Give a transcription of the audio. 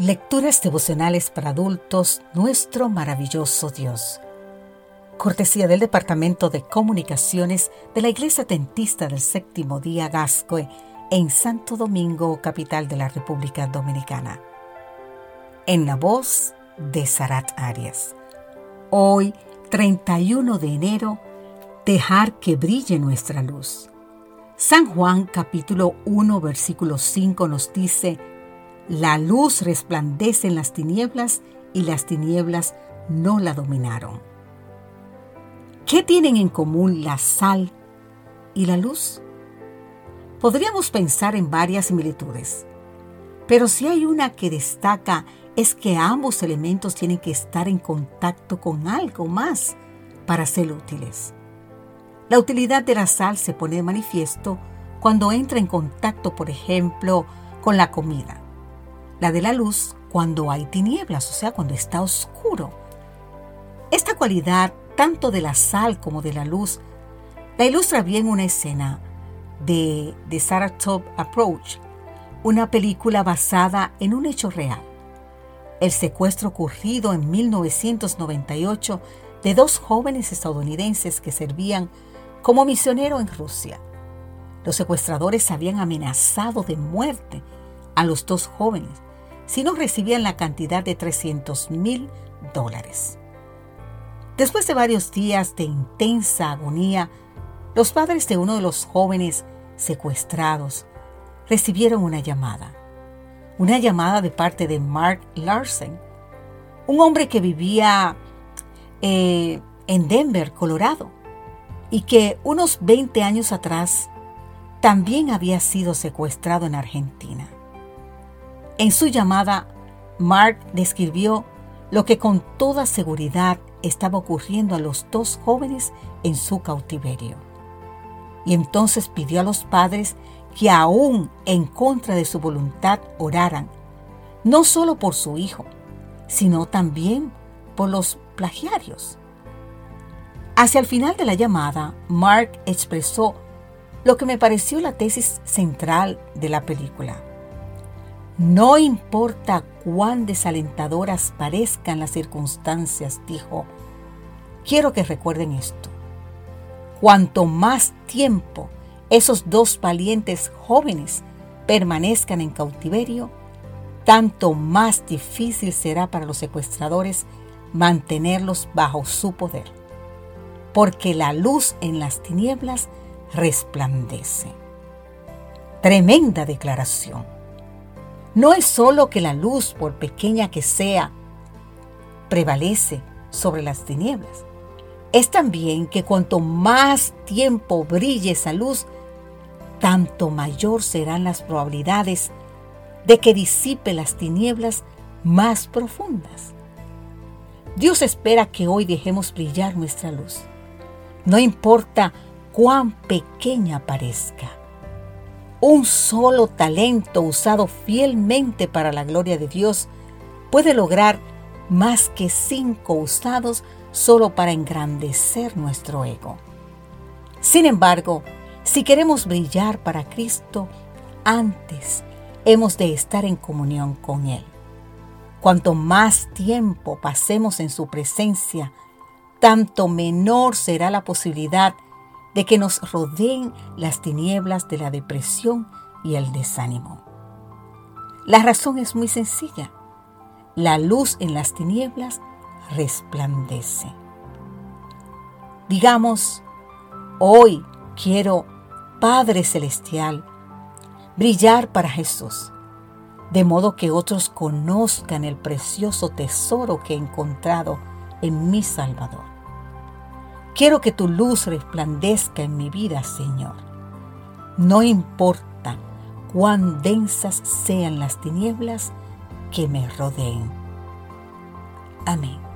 Lecturas devocionales para adultos, nuestro maravilloso Dios. Cortesía del Departamento de Comunicaciones de la Iglesia Dentista del Séptimo Día Gascoe en Santo Domingo, capital de la República Dominicana. En la voz de Sarat Arias. Hoy, 31 de enero, dejar que brille nuestra luz. San Juan capítulo 1 versículo 5 nos dice, la luz resplandece en las tinieblas y las tinieblas no la dominaron. ¿Qué tienen en común la sal y la luz? Podríamos pensar en varias similitudes, pero si hay una que destaca es que ambos elementos tienen que estar en contacto con algo más para ser útiles. La utilidad de la sal se pone de manifiesto cuando entra en contacto, por ejemplo, con la comida. La de la luz cuando hay tinieblas, o sea, cuando está oscuro. Esta cualidad, tanto de la sal como de la luz, la ilustra bien una escena de The Sarah Top Approach, una película basada en un hecho real. El secuestro ocurrido en 1998 de dos jóvenes estadounidenses que servían como misionero en Rusia. Los secuestradores habían amenazado de muerte a los dos jóvenes si no recibían la cantidad de 300 mil dólares. Después de varios días de intensa agonía, los padres de uno de los jóvenes secuestrados recibieron una llamada. Una llamada de parte de Mark Larsen, un hombre que vivía eh, en Denver, Colorado y que unos 20 años atrás también había sido secuestrado en Argentina. En su llamada, Mark describió lo que con toda seguridad estaba ocurriendo a los dos jóvenes en su cautiverio. Y entonces pidió a los padres que aún en contra de su voluntad oraran, no solo por su hijo, sino también por los plagiarios. Hacia el final de la llamada, Mark expresó lo que me pareció la tesis central de la película. No importa cuán desalentadoras parezcan las circunstancias, dijo, quiero que recuerden esto. Cuanto más tiempo esos dos valientes jóvenes permanezcan en cautiverio, tanto más difícil será para los secuestradores mantenerlos bajo su poder porque la luz en las tinieblas resplandece. Tremenda declaración. No es solo que la luz, por pequeña que sea, prevalece sobre las tinieblas. Es también que cuanto más tiempo brille esa luz, tanto mayor serán las probabilidades de que disipe las tinieblas más profundas. Dios espera que hoy dejemos brillar nuestra luz no importa cuán pequeña parezca. Un solo talento usado fielmente para la gloria de Dios puede lograr más que cinco usados solo para engrandecer nuestro ego. Sin embargo, si queremos brillar para Cristo, antes hemos de estar en comunión con Él. Cuanto más tiempo pasemos en su presencia, tanto menor será la posibilidad de que nos rodeen las tinieblas de la depresión y el desánimo. La razón es muy sencilla. La luz en las tinieblas resplandece. Digamos, hoy quiero, Padre Celestial, brillar para Jesús, de modo que otros conozcan el precioso tesoro que he encontrado en mi Salvador. Quiero que tu luz resplandezca en mi vida, Señor. No importa cuán densas sean las tinieblas que me rodeen. Amén.